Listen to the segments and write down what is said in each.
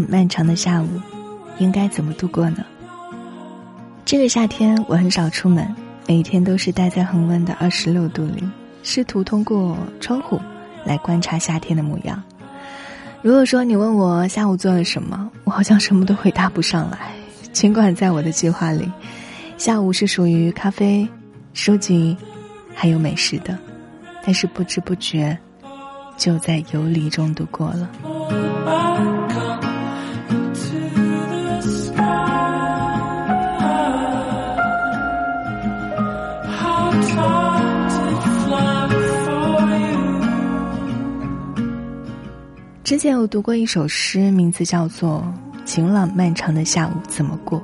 漫长的下午，应该怎么度过呢？这个夏天我很少出门，每天都是待在恒温的二十六度里，试图通过窗户来观察夏天的模样。如果说你问我下午做了什么，我好像什么都回答不上来。尽管在我的计划里，下午是属于咖啡、书籍，还有美食的，但是不知不觉。就在游离中度过了。前有读过一首诗，名字叫做《晴朗漫长的下午怎么过》，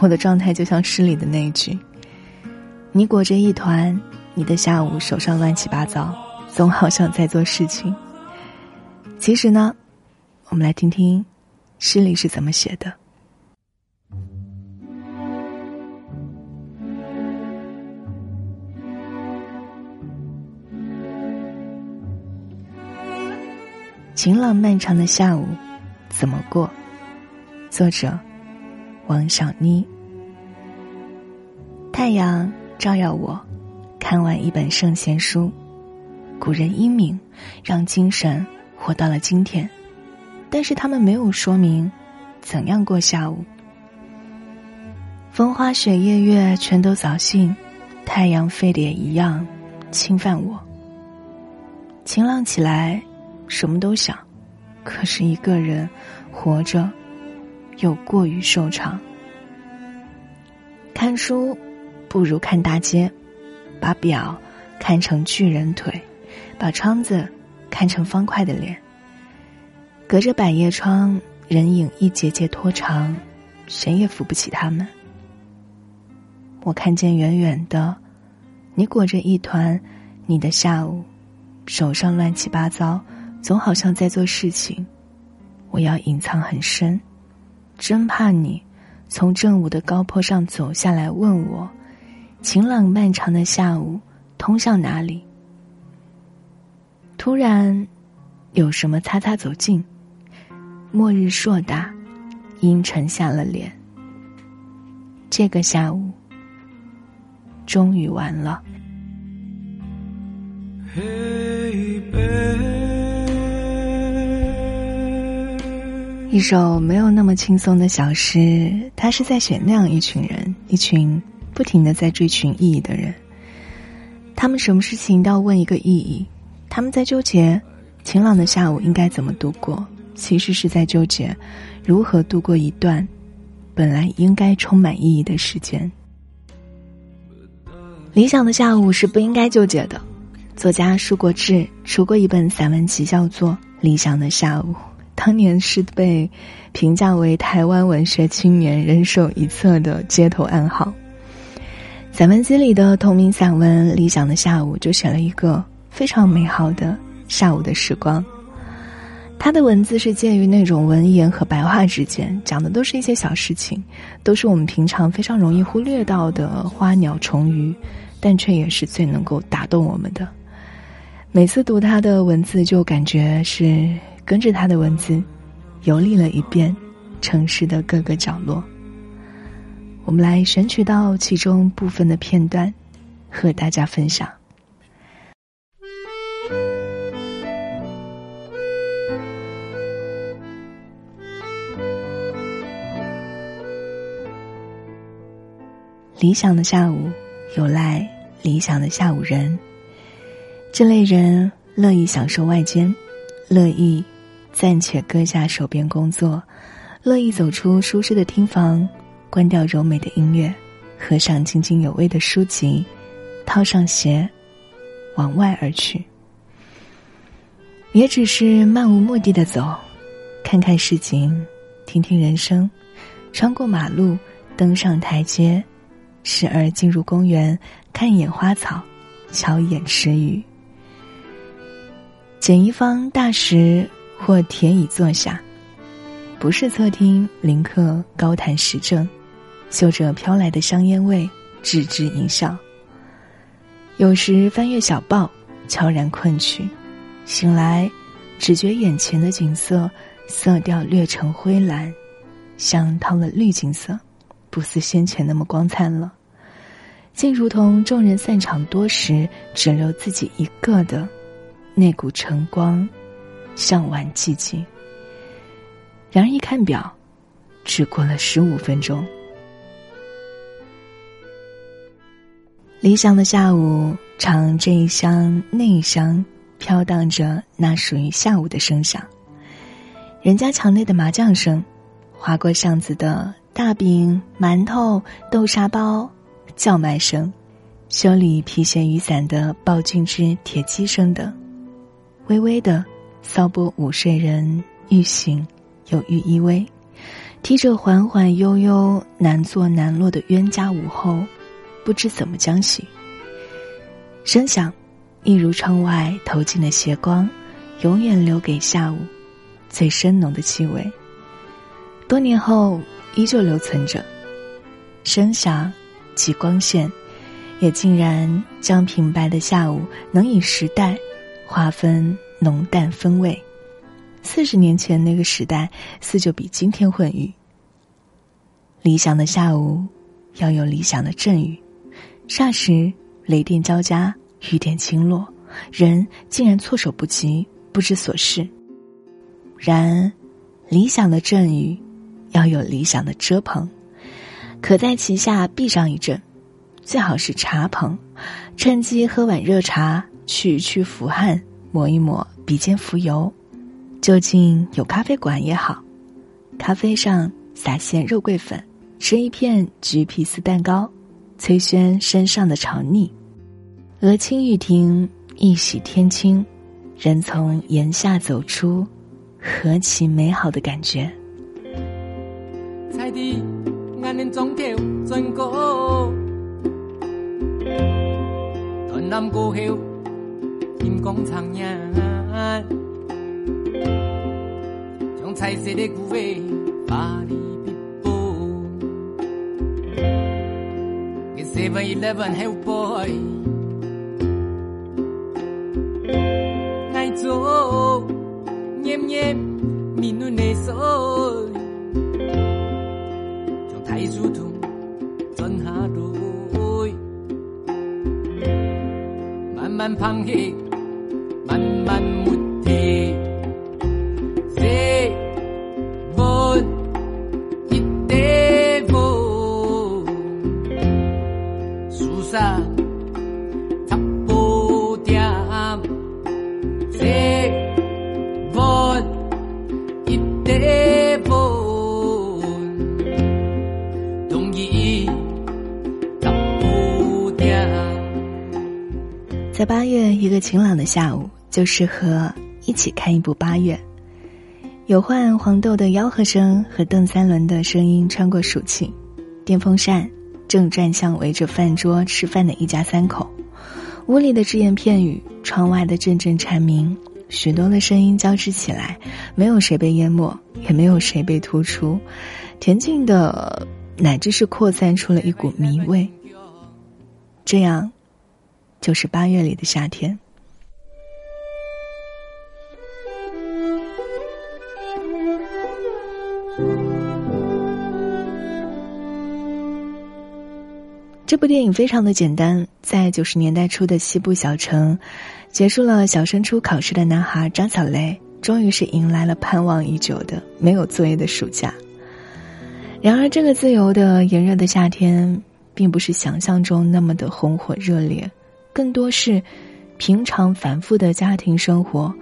我的状态就像诗里的那一句：“你裹着一团，你的下午手上乱七八糟。”总好像在做事情。其实呢，我们来听听诗里是怎么写的。晴朗漫长的下午怎么过？作者王小妮。太阳照耀我，看完一本圣贤书。古人英明，让精神活到了今天，但是他们没有说明怎样过下午。风花雪月月全都扫兴，太阳沸点一样侵犯我。晴朗起来，什么都想，可是一个人活着又过于瘦长。看书不如看大街，把表看成巨人腿。把窗子看成方块的脸，隔着百叶窗，人影一节节拖长，谁也扶不起他们。我看见远远的，你裹着一团，你的下午，手上乱七八糟，总好像在做事情。我要隐藏很深，真怕你从正午的高坡上走下来，问我，晴朗漫长的下午通向哪里？突然，有什么擦擦走近。末日硕大，阴沉下了脸。这个下午，终于完了。一首没有那么轻松的小诗，它是在写那样一群人，一群不停的在追寻意义的人。他们什么事情都要问一个意义。他们在纠结，晴朗的下午应该怎么度过？其实是在纠结，如何度过一段本来应该充满意义的时间。理想的下午是不应该纠结的。作家舒国治出过一本散文集，叫做《理想的下午》，当年是被评价为台湾文学青年人手一册的街头暗号。散文集里的同名散文《理想的下午》就写了一个。非常美好的下午的时光，他的文字是介于那种文言和白话之间，讲的都是一些小事情，都是我们平常非常容易忽略到的花鸟虫鱼，但却也是最能够打动我们的。每次读他的文字，就感觉是跟着他的文字游历了一遍城市的各个角落。我们来选取到其中部分的片段，和大家分享。理想的下午，有赖理想的下午人。这类人乐意享受外间，乐意暂且搁下手边工作，乐意走出舒适的厅房，关掉柔美的音乐，合上津津有味的书籍，套上鞋，往外而去。也只是漫无目的的走，看看市井，听听人声，穿过马路，登上台阶。时而进入公园，看一眼花草，瞧一眼池鱼，捡一方大石或铁椅坐下，不是侧听林客高谈时政，嗅着飘来的香烟味，置之一笑。有时翻阅小报，悄然困去，醒来，只觉眼前的景色色调略呈灰蓝，像套了滤镜色，不似先前那么光灿了，竟如同众人散场多时，只留自己一个的那股晨光，向晚寂静。然而一看表，只过了十五分钟。理想的下午，常这一厢那一厢，飘荡着那属于下午的声响。人家墙内的麻将声，划过巷子的大饼、馒头、豆沙包叫卖声，修理皮鞋雨伞的暴君之铁鸡声等，微微的骚拨午睡人欲醒有欲依偎，提着缓缓悠悠难坐难落的冤家午后。不知怎么将息。声响，一如窗外投进的斜光，永远留给下午最深浓的气味。多年后依旧留存着。声响及光线，也竟然将平白的下午能以时代划分浓淡风味。四十年前那个时代，似就比今天混育。理想的下午，要有理想的阵雨。霎时，雷电交加，雨点倾落，人竟然措手不及，不知所事。然，理想的阵雨，要有理想的遮棚，可在其下避上一阵，最好是茶棚，趁机喝碗热茶，去去浮汗，抹一抹鼻尖浮油。就近有咖啡馆也好，咖啡上撒些肉桂粉，吃一片橘皮丝蛋糕。崔轩身上的潮腻，鹅青玉亭，一洗天青，人从檐下走出，何其美好的感觉！彩的安年中条转过，团南过后，金光苍烟，将彩色的古味发里。Seven Eleven help boy，爱做黏黏蜜嫩的手，将太书图转下来，慢慢放起，慢慢抹地。在八月一个晴朗的下午，就适合一起看一部八月。有唤黄豆的吆喝声和邓三轮的声音穿过暑气，电风扇正转向围着饭桌吃饭的一家三口，屋里的只言片语，窗外的阵阵蝉鸣，许多的声音交织起来，没有谁被淹没，也没有谁被突出，恬静的，乃至是扩散出了一股迷味。这样。就是八月里的夏天。这部电影非常的简单，在九十年代初的西部小城，结束了小升初考试的男孩张小雷，终于是迎来了盼望已久的没有作业的暑假。然而，这个自由的炎热的夏天，并不是想象中那么的红火热烈。更多是平常繁复的家庭生活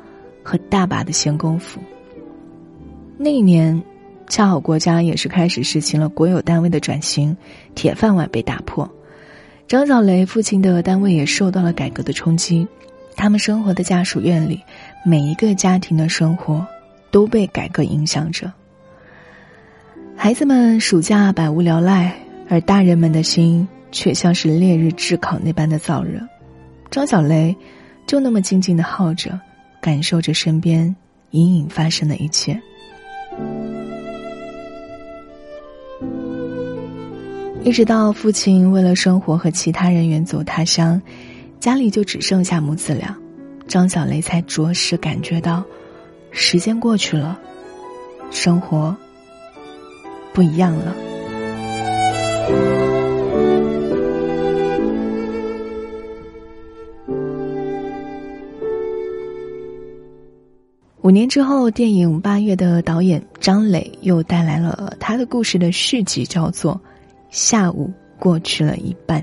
和大把的闲工夫。那一年，恰好国家也是开始实行了国有单位的转型，铁饭碗被打破。张小雷父亲的单位也受到了改革的冲击，他们生活的家属院里，每一个家庭的生活都被改革影响着。孩子们暑假百无聊赖，而大人们的心却像是烈日炙烤那般的燥热。张小雷就那么静静的耗着，感受着身边隐隐发生的一切。一直到父亲为了生活和其他人远走他乡，家里就只剩下母子俩，张小雷才着实感觉到，时间过去了，生活不一样了。五年之后，电影《八月》的导演张磊又带来了他的故事的续集，叫做《下午过去了一半》，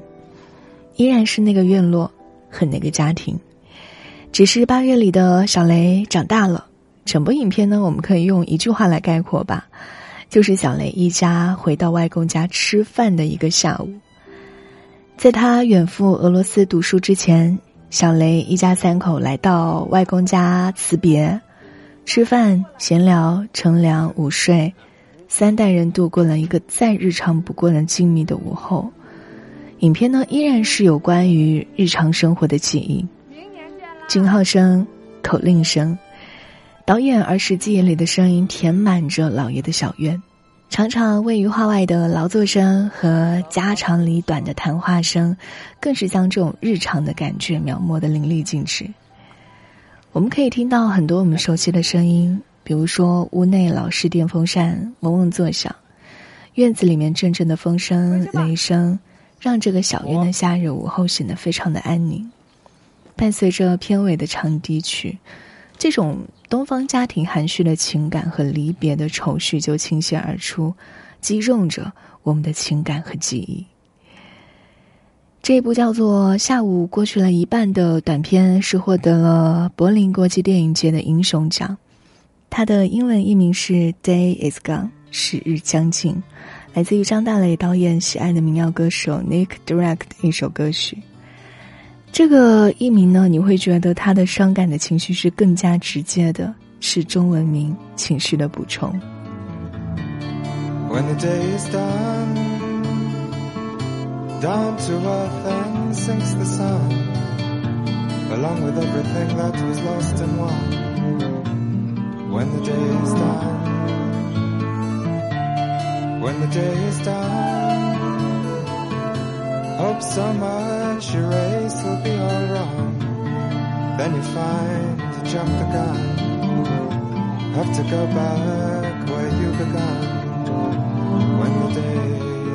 依然是那个院落和那个家庭，只是八月里的小雷长大了。整部影片呢，我们可以用一句话来概括吧，就是小雷一家回到外公家吃饭的一个下午。在他远赴俄罗斯读书之前，小雷一家三口来到外公家辞别。吃饭、闲聊、乘凉、午睡，三代人度过了一个再日常不过的静谧的午后。影片呢，依然是有关于日常生活的记忆，军号声、口令声，导演儿时记忆里的声音填满着老爷的小院，常常位于画外的劳作声和家长里短的谈话声，更是将这种日常的感觉描摹的淋漓尽致。我们可以听到很多我们熟悉的声音，比如说屋内老式电风扇嗡嗡作响，院子里面阵阵的风声、雷声，让这个小院的夏日午后显得非常的安宁。伴随着片尾的长笛曲，这种东方家庭含蓄的情感和离别的愁绪就倾泻而出，击中着我们的情感和记忆。这部叫做《下午过去了一半》的短片是获得了柏林国际电影节的英雄奖，它的英文译名是《Day Is Gone》，时日将近，来自于张大磊导演喜爱的民谣歌手 Nick Drake 的一首歌曲。这个译名呢，你会觉得他的伤感的情绪是更加直接的，是中文名情绪的补充 when the。Down to earth and sinks the sun, along with everything that was lost and won. When the day is done, when the day is done, hope so much your race will be all wrong. Then you find you jumped the gun, have to go back where you began. When the day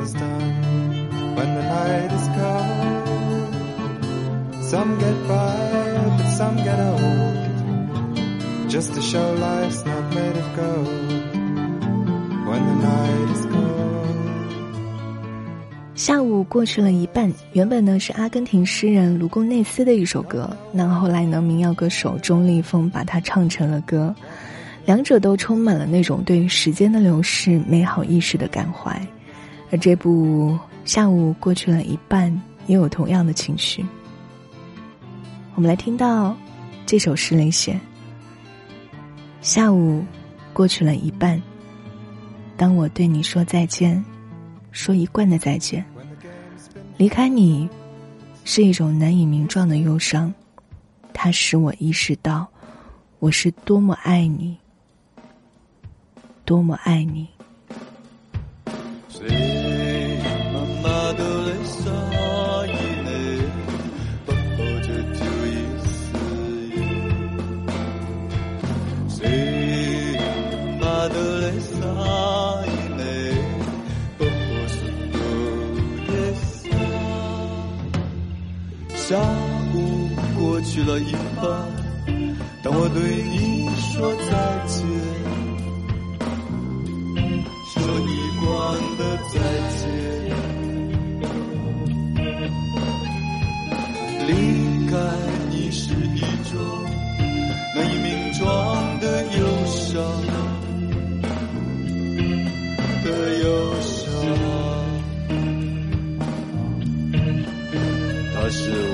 is done when the night is cold. Some get by, but some get old. Just to show life's not made of gold. When the night is gone 下午过去了一半，原本呢是阿根廷诗人卢贡内斯的一首歌，那后来呢民谣歌手钟立风把它唱成了歌，两者都充满了那种对于时间的流逝美好意识的感怀，而这部。下午过去了一半，也有同样的情绪。我们来听到这首诗里写：下午过去了一半，当我对你说再见，说一贯的再见，离开你是一种难以名状的忧伤，它使我意识到我是多么爱你，多么爱你。伤，的忧伤，它是。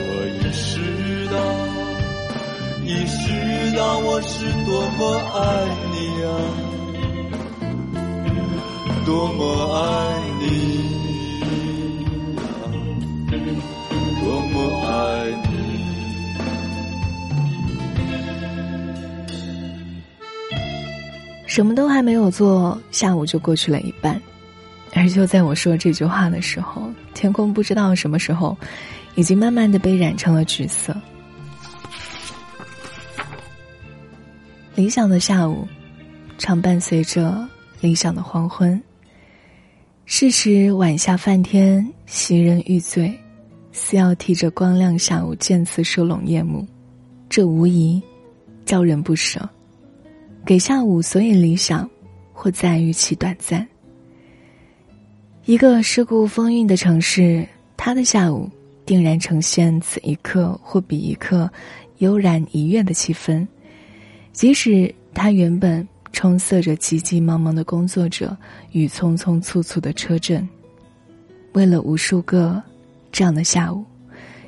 意识到我是多么爱你啊，多么爱什么都还没有做，下午就过去了一半。而就在我说这句话的时候，天空不知道什么时候，已经慢慢的被染成了橘色。理想的下午，常伴随着理想的黄昏。是时晚霞泛天，袭人欲醉，似要替这光亮下午渐次收拢夜幕，这无疑叫人不舍。给下午所以理想，或在于其短暂。一个世故风韵的城市，他的下午定然呈现此一刻或彼一刻悠然一跃的气氛，即使他原本。充塞着急急忙忙的工作者与匆匆促促的车阵。为了无数个这样的下午，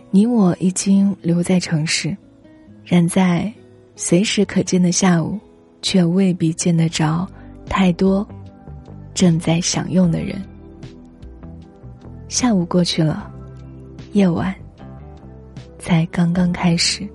你我已经留在城市，然在随时可见的下午，却未必见得着太多正在享用的人。下午过去了，夜晚才刚刚开始。